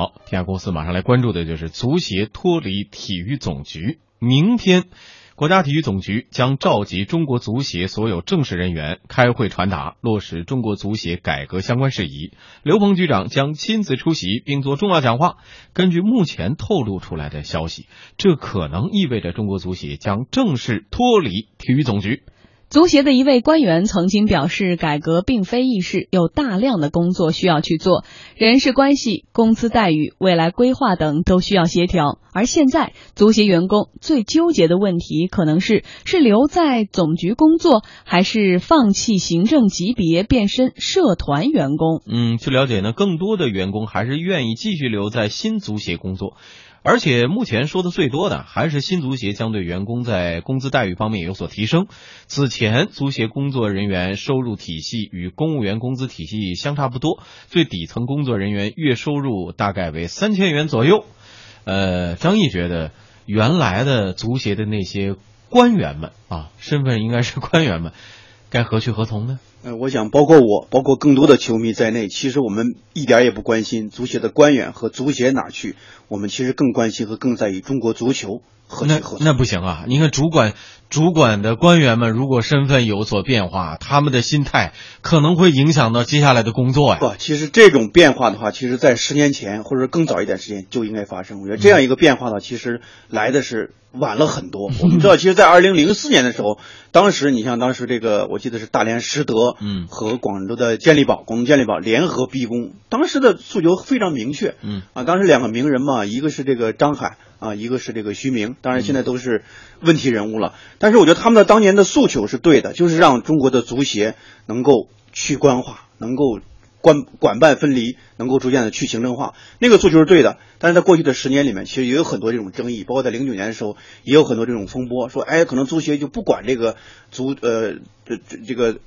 好，天下公司马上来关注的就是足协脱离体育总局。明天，国家体育总局将召集中国足协所有正式人员开会传达落实中国足协改革相关事宜。刘鹏局长将亲自出席并做重要讲话。根据目前透露出来的消息，这可能意味着中国足协将正式脱离体育总局。足协的一位官员曾经表示，改革并非易事，有大量的工作需要去做，人事关系、工资待遇、未来规划等都需要协调。而现在，足协员工最纠结的问题可能是：是留在总局工作，还是放弃行政级别，变身社团员工？嗯，据了解呢，更多的员工还是愿意继续留在新足协工作。而且目前说的最多的还是新足协将对员工在工资待遇方面有所提升。此前，足协工作人员收入体系与公务员工资体系相差不多，最底层工作人员月收入大概为三千元左右。呃，张毅觉得，原来的足协的那些官员们啊，身份应该是官员们，该何去何从呢？呃，我想包括我，包括更多的球迷在内，其实我们一点也不关心足协的官员和足协哪去，我们其实更关心和更在意中国足球何去何从。那不行啊！你看主管主管的官员们，如果身份有所变化，他们的心态可能会影响到接下来的工作呀。不，其实这种变化的话，其实在十年前或者更早一点时间就应该发生。我觉得这样一个变化呢，其实来的是。晚了很多。我们知道，其实，在二零零四年的时候，当时你像当时这个，我记得是大连实德，嗯，和广州的健力宝、广东健力宝联合逼宫，当时的诉求非常明确，嗯，啊，当时两个名人嘛，一个是这个张海，啊，一个是这个徐明，当然现在都是问题人物了。但是我觉得他们的当年的诉求是对的，就是让中国的足协能够去官化，能够。管管办分离，能够逐渐的去行政化，那个诉求是对的。但是在过去的十年里面，其实也有很多这种争议，包括在零九年的时候，也有很多这种风波，说，哎，可能足协就不管这个足呃这这个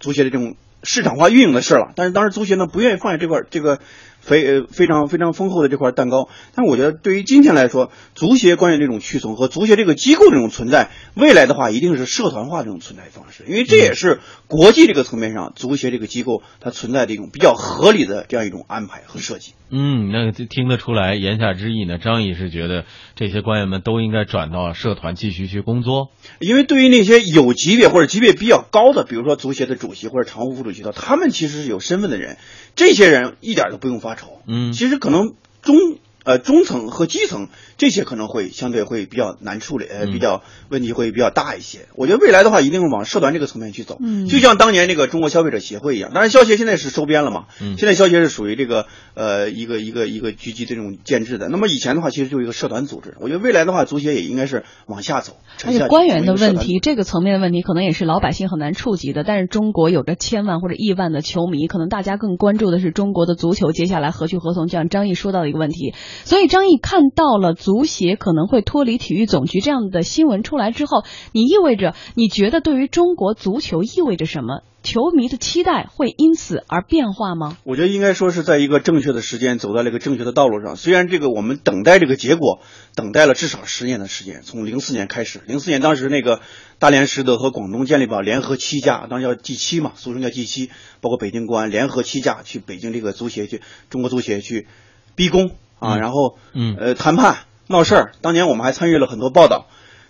足协的这种市场化运营的事了。但是当时足协呢，不愿意放下这块这个。非呃非常非常丰厚的这块蛋糕，但我觉得对于今天来说，足协官员这种屈从和足协这个机构这种存在，未来的话一定是社团化这种存在方式，因为这也是国际这个层面上足协这个机构它存在的一种比较合理的这样一种安排和设计。嗯，那听得出来，言下之意呢，张毅是觉得这些官员们都应该转到社团继续去工作，因为对于那些有级别或者级别比较高的，比如说足协的主席或者常务副主席的，他们其实是有身份的人，这些人一点都不用发。愁，嗯，其实可能中呃中层和基层这些可能会相对会比较难处理，呃，比较问题会比较大一些。我觉得未来的话，一定会往社团这个层面去走，嗯，就像当年那个中国消费者协会一样。当然，消协现在是收编了嘛，嗯，现在消协是属于这个呃一个一个一个局级这种建制的。那么以前的话，其实就是一个社团组织。我觉得未来的话，足协也应该是往下走。而且官员的问题，这个层面的问题，可能也是老百姓很难触及的。但是中国有着千万或者亿万的球迷，可能大家更关注的是中国的足球接下来何去何从。就像张毅说到的一个问题，所以张毅看到了足协可能会脱离体育总局这样的新闻出来之后，你意味着你觉得对于中国足球意味着什么？球迷的期待会因此而变化吗？我觉得应该说是在一个正确的时间走在了一个正确的道路上。虽然这个我们等待这个结果，等待了至少十年的时间，从零四年开始，零四年当时那个大连实德和广东健力宝联合七家，当时叫 G 七嘛，俗称叫 G 七，包括北京国安联合七家去北京这个足协去中国足协去逼宫啊，然后嗯呃谈判闹事儿。当年我们还参与了很多报道。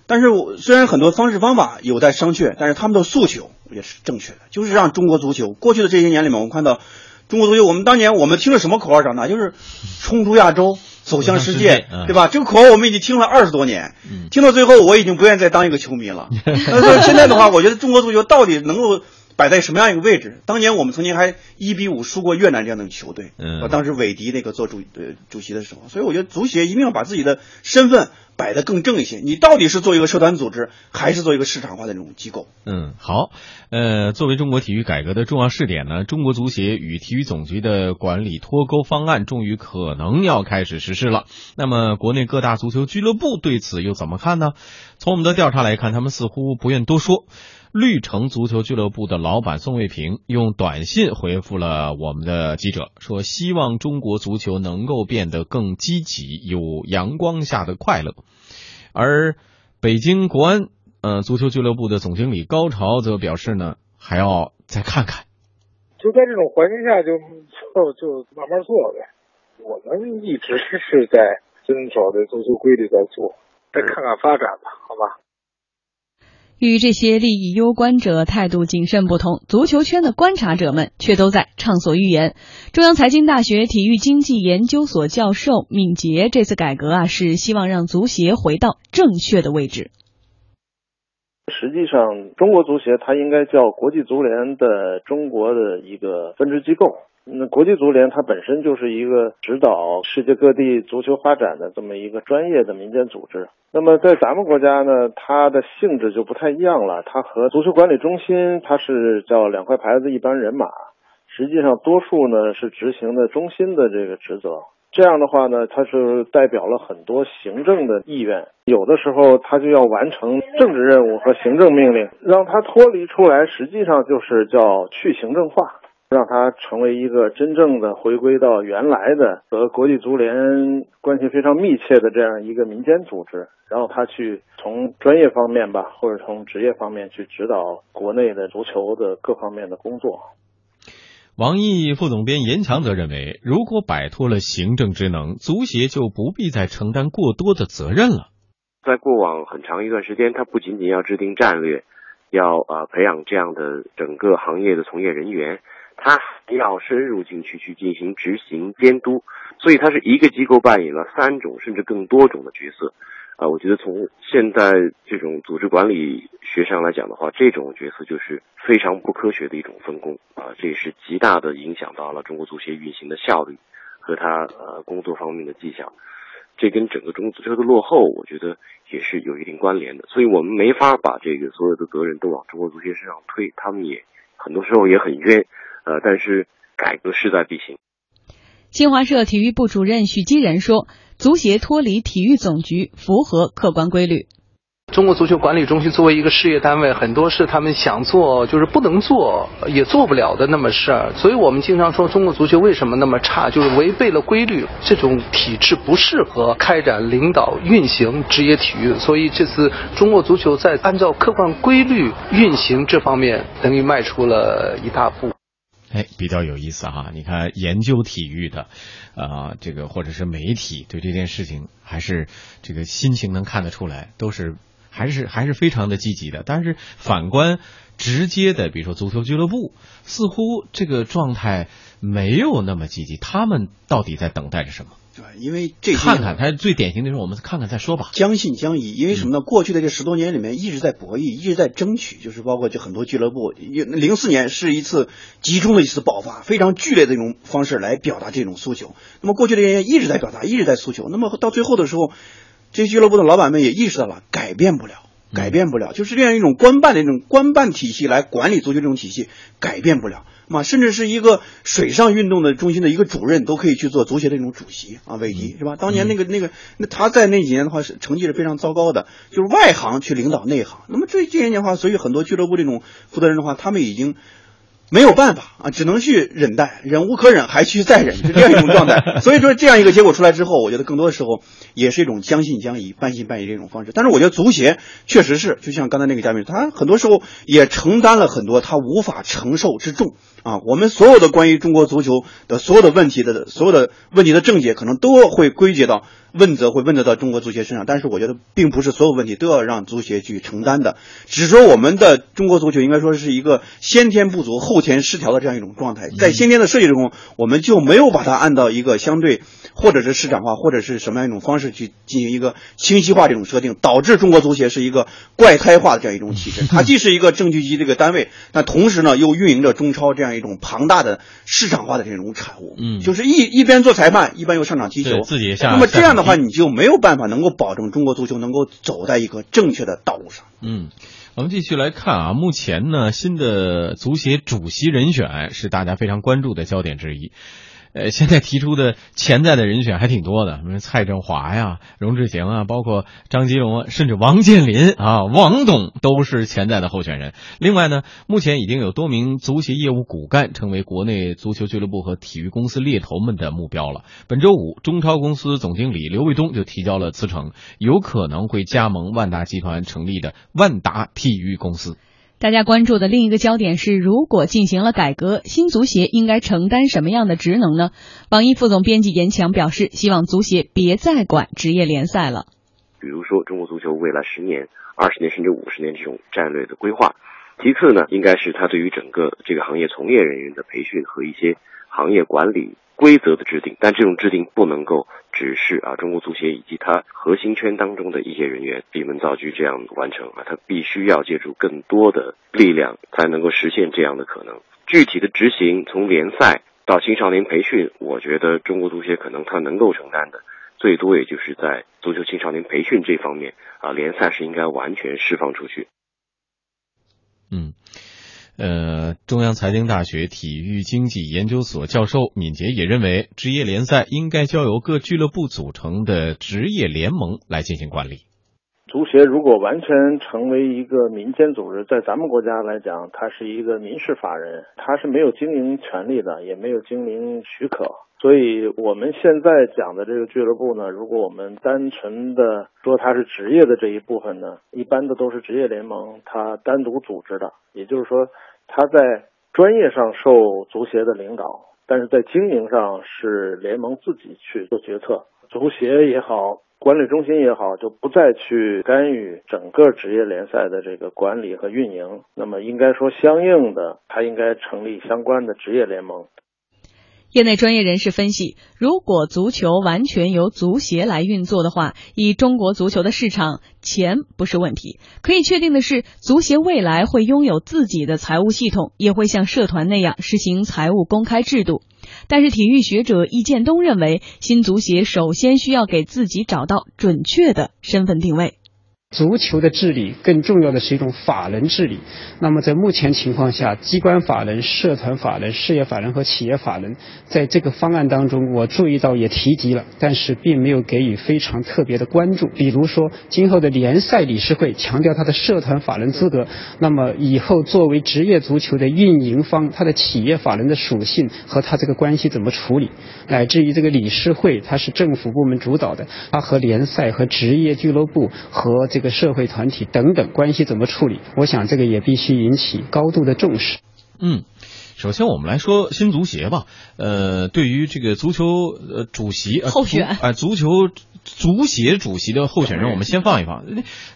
但是我虽然很多方式方法有待商榷，但是他们的诉求也是正确的，就是让中国足球过去的这些年里面，我们看到中国足球，我们当年我们听了什么口号长大？就是冲出亚洲，走向世界，对吧？这个口号我们已经听了二十多年，听到最后我已经不愿意再当一个球迷了。但是现在的话，我觉得中国足球到底能够摆在什么样一个位置？当年我们曾经还一比五输过越南这样的球队，嗯，当时韦迪那个做主呃主席的时候，所以我觉得足协一定要把自己的身份。摆得更正一些，你到底是做一个社团组织，还是做一个市场化的这种机构？嗯，好，呃，作为中国体育改革的重要试点呢，中国足协与体育总局的管理脱钩方案终于可能要开始实施了。那么，国内各大足球俱乐部对此又怎么看呢？从我们的调查来看，他们似乎不愿多说。绿城足球俱乐部的老板宋卫平用短信回复了我们的记者，说希望中国足球能够变得更积极，有阳光下的快乐。而北京国安呃足球俱乐部的总经理高潮则表示呢，还要再看看。就在这种环境下，就就就慢慢做呗。我们一直是在遵守的足球规律在做，再看看发展吧，好吧。与这些利益攸关者态度谨慎不同，足球圈的观察者们却都在畅所欲言。中央财经大学体育经济研究所教授闵捷这次改革啊，是希望让足协回到正确的位置。实际上，中国足协它应该叫国际足联的中国的一个分支机构。那国际足联它本身就是一个指导世界各地足球发展的这么一个专业的民间组织。那么在咱们国家呢，它的性质就不太一样了。它和足球管理中心，它是叫两块牌子一班人马，实际上多数呢是执行的中心的这个职责。这样的话呢，它是代表了很多行政的意愿，有的时候它就要完成政治任务和行政命令，让它脱离出来，实际上就是叫去行政化。让它成为一个真正的回归到原来的和国际足联关系非常密切的这样一个民间组织，然后他去从专业方面吧，或者从职业方面去指导国内的足球的各方面的工作。王毅副总编严强则认为，如果摆脱了行政职能，足协就不必再承担过多的责任了。在过往很长一段时间，他不仅仅要制定战略，要呃培养这样的整个行业的从业人员。他要深入进去去进行执行监督，所以他是一个机构扮演了三种甚至更多种的角色，啊，我觉得从现在这种组织管理学上来讲的话，这种角色就是非常不科学的一种分工，啊，这也是极大的影响到了中国足协运行的效率和他呃工作方面的绩效，这跟整个中国足球的落后，我觉得也是有一定关联的，所以我们没法把这个所有的责任都往中国足协身上推，他们也很多时候也很冤。呃，但是改革势在必行。新华社体育部主任许基仁说：“足协脱离体育总局符合客观规律。中国足球管理中心作为一个事业单位，很多是他们想做就是不能做，也做不了的那么事儿。所以我们经常说中国足球为什么那么差，就是违背了规律。这种体制不适合开展领导运行职业体育。所以这次中国足球在按照客观规律运行这方面，等于迈出了一大步。”哎，比较有意思哈！你看，研究体育的，啊，这个或者是媒体对这件事情，还是这个心情能看得出来，都是还是还是非常的积极的。但是反观直接的，比如说足球俱乐部，似乎这个状态没有那么积极。他们到底在等待着什么？对，因为这看看他最典型的是，我们看看再说吧。将信将疑，因为什么呢？过去的这十多年里面一直在博弈，一直在争取，就是包括就很多俱乐部。零四年是一次集中的一次爆发，非常剧烈的一种方式来表达这种诉求。那么过去的人一直在表达，一直在诉求。那么到最后的时候，这些俱乐部的老板们也意识到了，改变不了，改变不了，就是这样一种官办的这种官办体系来管理足球这种体系，改变不了。嘛，甚至是一个水上运动的中心的一个主任都可以去做足协的这种主席啊，韦迪是吧？当年那个那个，那他在那几年的话是成绩是非常糟糕的，就是外行去领导内行。那么这这些年的话，所以很多俱乐部这种负责人的话，他们已经。没有办法啊，只能去忍耐，忍无可忍还去再忍，是这样一种状态。所以说，这样一个结果出来之后，我觉得更多的时候也是一种将信将疑、半信半疑这种方式。但是，我觉得足协确实是，就像刚才那个嘉宾，他很多时候也承担了很多他无法承受之重啊。我们所有的关于中国足球的所有的问题的所有的问题的症结，可能都会归结到。问责会问责到中国足协身上，但是我觉得并不是所有问题都要让足协去承担的。只是说我们的中国足球应该说是一个先天不足后天失调的这样一种状态，在先天的设计中，我们就没有把它按照一个相对或者是市场化或者是什么样一种方式去进行一个清晰化这种设定，导致中国足协是一个怪胎化的这样一种体制。它既是一个正局级这个单位，但同时呢又运营着中超这样一种庞大的市场化的这种产物。嗯，就是一一边做裁判，一边又上场踢球，自己下。那么这样的。的话，你就没有办法能够保证中国足球能够走在一个正确的道路上。嗯，我们继续来看啊，目前呢，新的足协主席人选是大家非常关注的焦点之一。呃，现在提出的潜在的人选还挺多的，什么蔡振华呀、荣志行啊，包括张吉龙，甚至王健林啊、王董都是潜在的候选人。另外呢，目前已经有多名足协业务骨干成为国内足球俱乐部和体育公司猎头们的目标了。本周五，中超公司总经理刘卫东就提交了辞呈，有可能会加盟万达集团成立的万达体育公司。大家关注的另一个焦点是，如果进行了改革，新足协应该承担什么样的职能呢？网易副总编辑严强表示，希望足协别再管职业联赛了。比如说，中国足球未来十年、二十年甚至五十年这种战略的规划。其次呢，应该是他对于整个这个行业从业人员的培训和一些行业管理规则的制定。但这种制定不能够只是啊中国足协以及它核心圈当中的一些人员闭门造车这样完成啊，他必须要借助更多的力量才能够实现这样的可能。具体的执行，从联赛到青少年培训，我觉得中国足协可能他能够承担的最多也就是在足球青少年培训这方面啊，联赛是应该完全释放出去。嗯，呃，中央财经大学体育经济研究所教授敏捷也认为，职业联赛应该交由各俱乐部组成的职业联盟来进行管理。足协如果完全成为一个民间组织，在咱们国家来讲，它是一个民事法人，它是没有经营权利的，也没有经营许可。所以，我们现在讲的这个俱乐部呢，如果我们单纯的说它是职业的这一部分呢，一般的都是职业联盟它单独组织的，也就是说，它在专业上受足协的领导，但是在经营上是联盟自己去做决策，足协也好，管理中心也好，就不再去干预整个职业联赛的这个管理和运营。那么，应该说，相应的，它应该成立相关的职业联盟。业内专业人士分析，如果足球完全由足协来运作的话，以中国足球的市场，钱不是问题。可以确定的是，足协未来会拥有自己的财务系统，也会像社团那样实行财务公开制度。但是，体育学者易建东认为，新足协首先需要给自己找到准确的身份定位。足球的治理更重要的是一种法人治理。那么在目前情况下，机关法人、社团法人、事业法人和企业法人，在这个方案当中，我注意到也提及了，但是并没有给予非常特别的关注。比如说，今后的联赛理事会强调它的社团法人资格，那么以后作为职业足球的运营方，它的企业法人的属性和它这个关系怎么处理，乃至于这个理事会它是政府部门主导的，它和联赛和职业俱乐部和这。社会团体等等关系怎么处理？我想这个也必须引起高度的重视。嗯，首先我们来说新足协吧。呃，对于这个足球呃主席候选啊，足球足协主席的候选人，我们先放一放。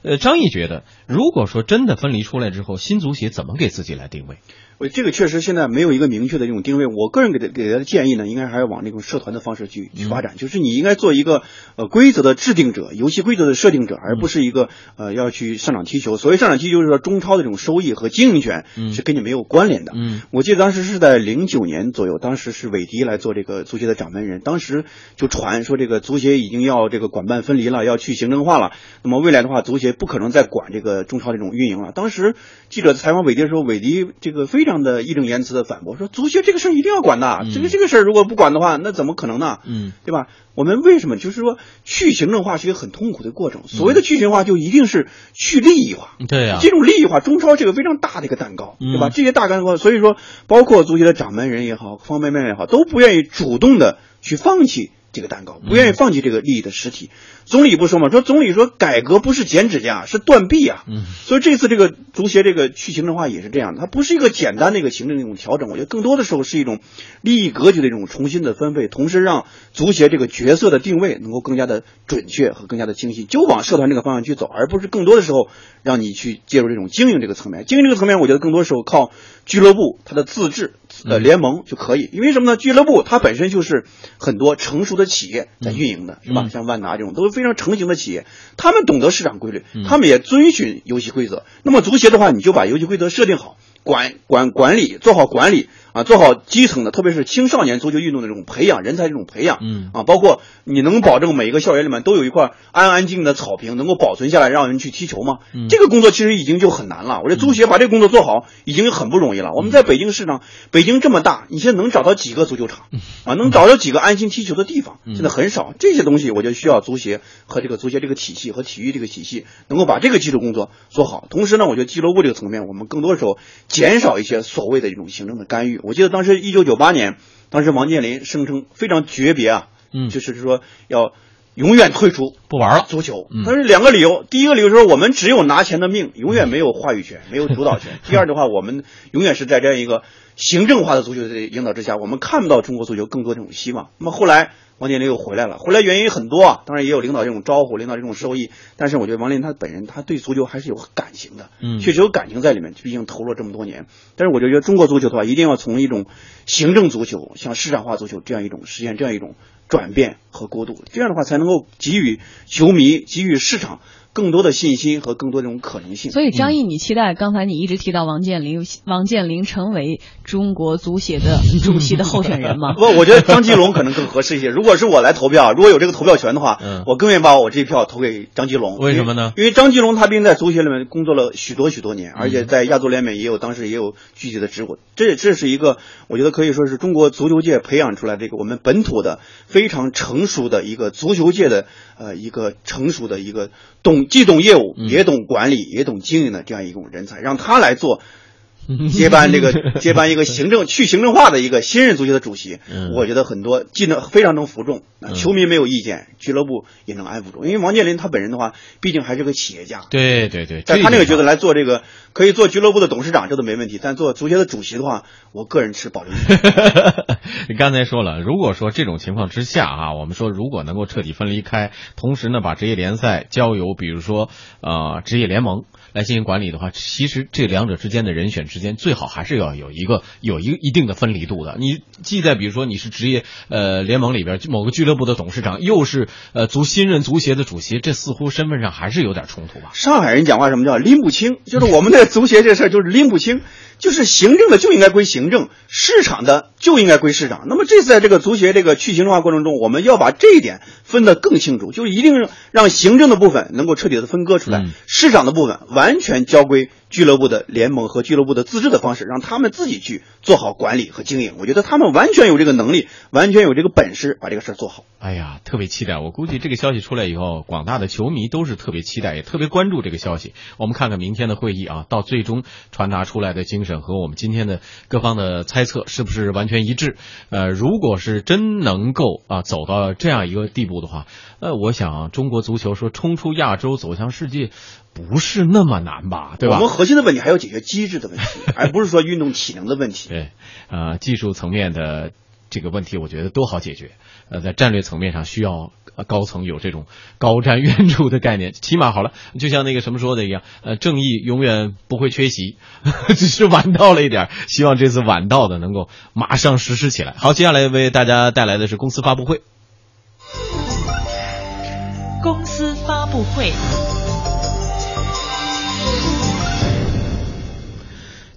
呃，张毅觉得，如果说真的分离出来之后，新足协怎么给自己来定位？我这个确实现在没有一个明确的这种定位。我个人给他给他的建议呢，应该还要往那种社团的方式去去发展。就是你应该做一个呃规则的制定者，游戏规则的设定者，而不是一个呃要去上场踢球。所谓上场踢球，就是说中超的这种收益和经营权是跟你没有关联的。嗯，我记得当时是在零九年左右，当时是韦迪来做这个足协的掌门人，当时就传说这个足协已经要这个管办分离了，要去行政化了。那么未来的话，足协不可能再管这个中超这种运营了。当时记者采访韦迪的时候，韦迪这个非常的义正言辞。的反驳说，足协这个事儿一定要管的，这个这个事儿如果不管的话，那怎么可能呢？嗯，对吧？我们为什么就是说去行政化是一个很痛苦的过程？所谓的去行政化，就一定是去利益化。对呀，这种利益化，中超这个非常大的一个蛋糕，对吧？这些大蛋糕，所以说，包括足协的掌门人也好，方方面面也好，都不愿意主动的去放弃这个蛋糕，不愿意放弃这个利益的实体。总理不说嘛，说总理说改革不是剪指甲，是断臂啊。嗯，所以这次这个足协这个去行政化也是这样的，它不是一个简单的一个行政的一种调整，我觉得更多的时候是一种利益格局的一种重新的分配，同时让足协这个角色的定位能够更加的准确和更加的清晰，就往社团这个方向去走，而不是更多的时候让你去介入这种经营这个层面。经营这个层面，我觉得更多时候靠俱乐部它的自治呃联盟就可以，因为什么呢？俱乐部它本身就是很多成熟的企业在运营的，是吧？像万达这种都是。非常成型的企业，他们懂得市场规律，他们也遵循游戏规则。那么足协的话，你就把游戏规则设定好，管管管理做好管理。啊，做好基层的，特别是青少年足球运动的这种培养，人才这种培养，嗯啊，包括你能保证每一个校园里面都有一块安安静静的草坪，能够保存下来，让人去踢球吗？嗯，这个工作其实已经就很难了。我觉得足协把这个工作做好，已经很不容易了。我们在北京市场，北京这么大，你现在能找到几个足球场？啊，能找到几个安心踢球的地方？现在很少。这些东西，我就需要足协和这个足协这个体系和体育这个体系，能够把这个基础工作做好。同时呢，我觉得俱乐部这个层面，我们更多时候减少一些所谓的这种行政的干预。我记得当时一九。九八年，当时王健林声称非常诀别啊，嗯，就是说要永远退出不玩了足球嗯。但是两个理由，第一个理由是我们只有拿钱的命，永远没有话语权，没有主导权。第二的话，我们永远是在这样一个行政化的足球的引导之下，我们看不到中国足球更多这种希望。那么后来。王健林又回来了，回来原因很多啊，当然也有领导这种招呼，领导这种收益。但是我觉得王健林他本人他对足球还是有感情的，嗯确实有感情在里面，毕竟投入了这么多年。但是我就觉得中国足球的话，一定要从一种行政足球向市场化足球这样一种实现这样一种转变和过渡，这样的话才能够给予球迷、给予市场更多的信心和更多这种可能性。所以张毅，你期待刚才你一直提到王健林，王健林成为中国足协的 主席的候选人吗？不，我觉得张吉龙可能更合适一些。如果是我来投票，如果有这个投票权的话，嗯我更愿意把我这一票投给张吉龙。为什么呢因为因为张吉龙他毕竟在足协里面工作了许多许多年，而且在亚足联盟也有当时也有具体的职务。这这是一个我觉得可以说是中国足球界培养出来这个我们本土的非常成熟的一个足球界的呃一个成熟的一个懂既懂业务嗯也懂管理也懂经营的这样一种人才，让他来做。接班这个接班一个行政去行政化的一个新任足协的主席，嗯我觉得很多既能非常能服众，球迷没有意见，俱乐部也能安抚住。因为王健林他本人的话，毕竟还是个企业家，对对对，在他那个角色来做这个，可以做俱乐部的董事长，这都没问题。但做足协的主席的话，我个人持保留意见。你刚才说了，如果说这种情况之下啊，我们说如果能够彻底分离开，同时呢把职业联赛交由比如说呃职业联盟来进行管理的话，其实这两者之间的人选之间最好还是要有一个有一个一定的分离度的。你既在比如说你是职业呃联盟里边某个俱乐部的董事长，又是呃足新任足协的主席，这似乎身份上还是有点冲突吧？上海人讲话什么叫拎不清，就是我们的足协这事儿就是拎不清，就是行政的就应该归行政，市场的就应该归市场。那么这次在这个足协这个去行政化过程中，我们要把这一点分得更清楚，就是一定让行政的部分能够彻底的分割出来，嗯市场的部分完全交归俱乐部的联盟和俱乐部的自治的方式，让他们自己去做好管理和经营。我觉得他们完全有这个能力，完全有这个本事把这个事儿做好。哎呀，特别期待！我估计这个消息出来以后，广大的球迷都是特别期待，也特别关注这个消息。我们看看明天的会议啊，到最终传达出来的精神和我们今天的各方的猜测是不是完全一致？呃，如果是真能够啊走到这样一个地步的话，呃，我想中国足球说冲出亚洲走向世界，不是那么难吧？对吧？我们核心的问题还要解决机制的问题，而不是说运动体能的问题。对，呃，技术层面的这个问题，我觉得都好解决。呃，在战略层面上，需要呃高层有这种高瞻远瞩的概念。起码好了，就像那个什么说的一样，呃，正义永远不会缺席，只是晚到了一点。希望这次晚到的能够马上实施起来。好，接下来为大家带来的是公司发布会。公司发布会。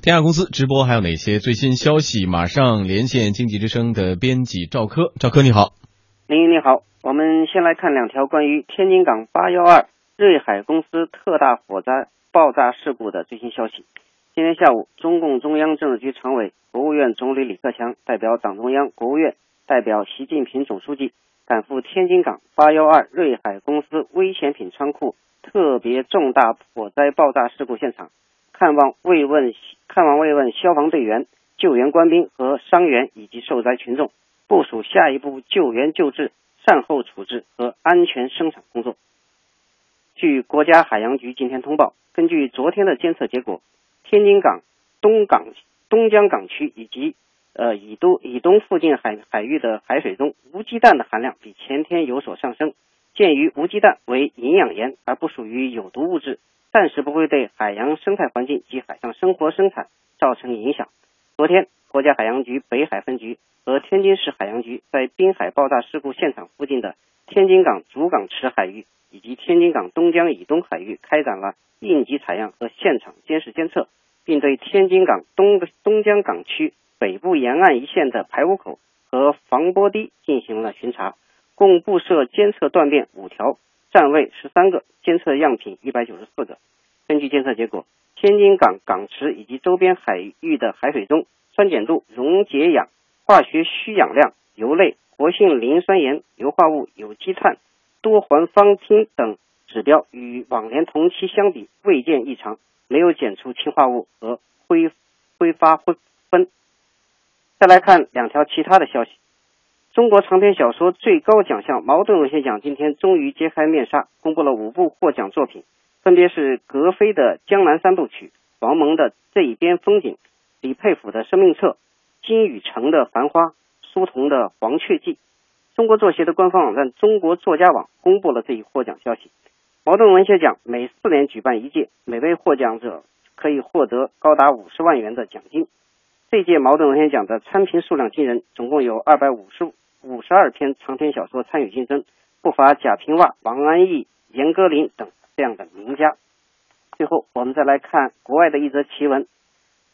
天下公司直播还有哪些最新消息？马上连线经济之声的编辑赵科，赵科你好。您你好，我们先来看两条关于天津港八幺二瑞海公司特大火灾爆炸事故的最新消息。今天下午，中共中央政治局常委、国务院总理李克强代表党中央、国务院，代表习近平总书记赶赴天津港八幺二瑞海公司危险品仓库特别重大火灾爆炸事故现场，看望慰问看望慰问消防队员、救援官兵和伤员以及受灾群众。部署下一步救援救治、善后处置和安全生产工作。据国家海洋局今天通报，根据昨天的监测结果，天津港东港东江港区以及呃以东以东附近海海域的海水中无机氮的含量比前天有所上升。鉴于无机氮为营养盐而不属于有毒物质，暂时不会对海洋生态环境及海上生活生产造成影响。昨天，国家海洋局北海分局和天津市海洋局在滨海爆炸事故现场附近的天津港主港池海域以及天津港东江以东海域开展了应急采样和现场监视监测，并对天津港东东江港区北部沿岸一线的排污口和防波堤进行了巡查，共布设监测断面五条，站位十三个，监测样品一百九十四个。根据监测结果，天津港港池以及周边海域的海水中酸碱度、溶解氧、化学需氧量、油类、活性磷酸盐、硫化物、有机碳、多环芳烃等指标与往年同期相比未见异常，没有检出氰化物和挥挥发灰分。再来看两条其他的消息。中国长篇小说最高奖项茅盾文学奖今天终于揭开面纱，公布了五部获奖作品，分别是格非的《江南三部曲》、王蒙的《这一边风景》、李佩甫的《生命册》、金宇澄的《繁花》、苏童的《黄雀记》。中国作协的官方网站中国作家网公布了这一获奖消息。茅盾文学奖每四年举办一届，每位获奖者可以获得高达五十万元的奖金。这届茅盾文学奖的参评数量惊人，总共有二百五十五十二篇长篇小说参与竞争，不乏贾平凹、王安忆、严歌苓等这样的名家。最后，我们再来看国外的一则奇闻。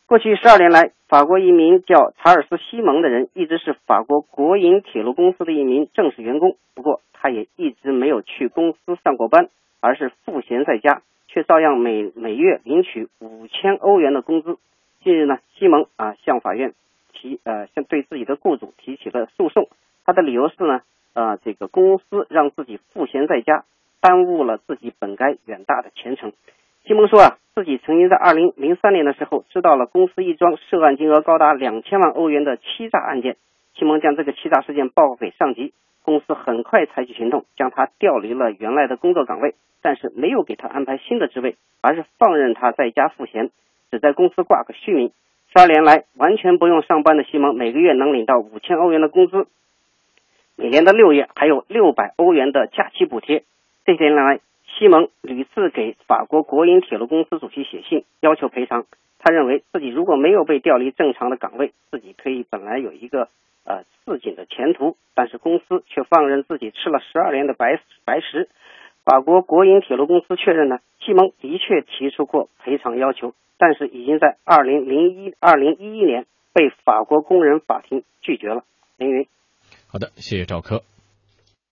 过去十二年来，法国一名叫查尔斯·西蒙的人一直是法国国营铁路公司的一名正式员工，不过他也一直没有去公司上过班，而是赋闲在家，却照样每每月领取五千欧元的工资。近日呢，西蒙啊向法院提呃向对自己的雇主提起了诉讼，他的理由是呢呃这个公司让自己赋闲在家，耽误了自己本该远大的前程。西蒙说啊，自己曾经在二零零三年的时候知道了公司一桩涉案金额高达两千万欧元的欺诈案件，西蒙将这个欺诈事件报告给上级，公司很快采取行动，将他调离了原来的工作岗位，但是没有给他安排新的职位，而是放任他在家赋闲。只在公司挂个虚名，十二年来完全不用上班的西蒙，每个月能领到五千欧元的工资，每年的六月还有六百欧元的假期补贴。这些年来，西蒙屡次给法国国营铁路公司主席写信，要求赔偿。他认为自己如果没有被调离正常的岗位，自己可以本来有一个呃似锦的前途，但是公司却放任自己吃了十二年的白白食。法国国营铁路公司确认呢，西蒙的确提出过赔偿要求。但是已经在二零零一二零一一年被法国工人法庭拒绝了。凌云，好的，谢谢赵科。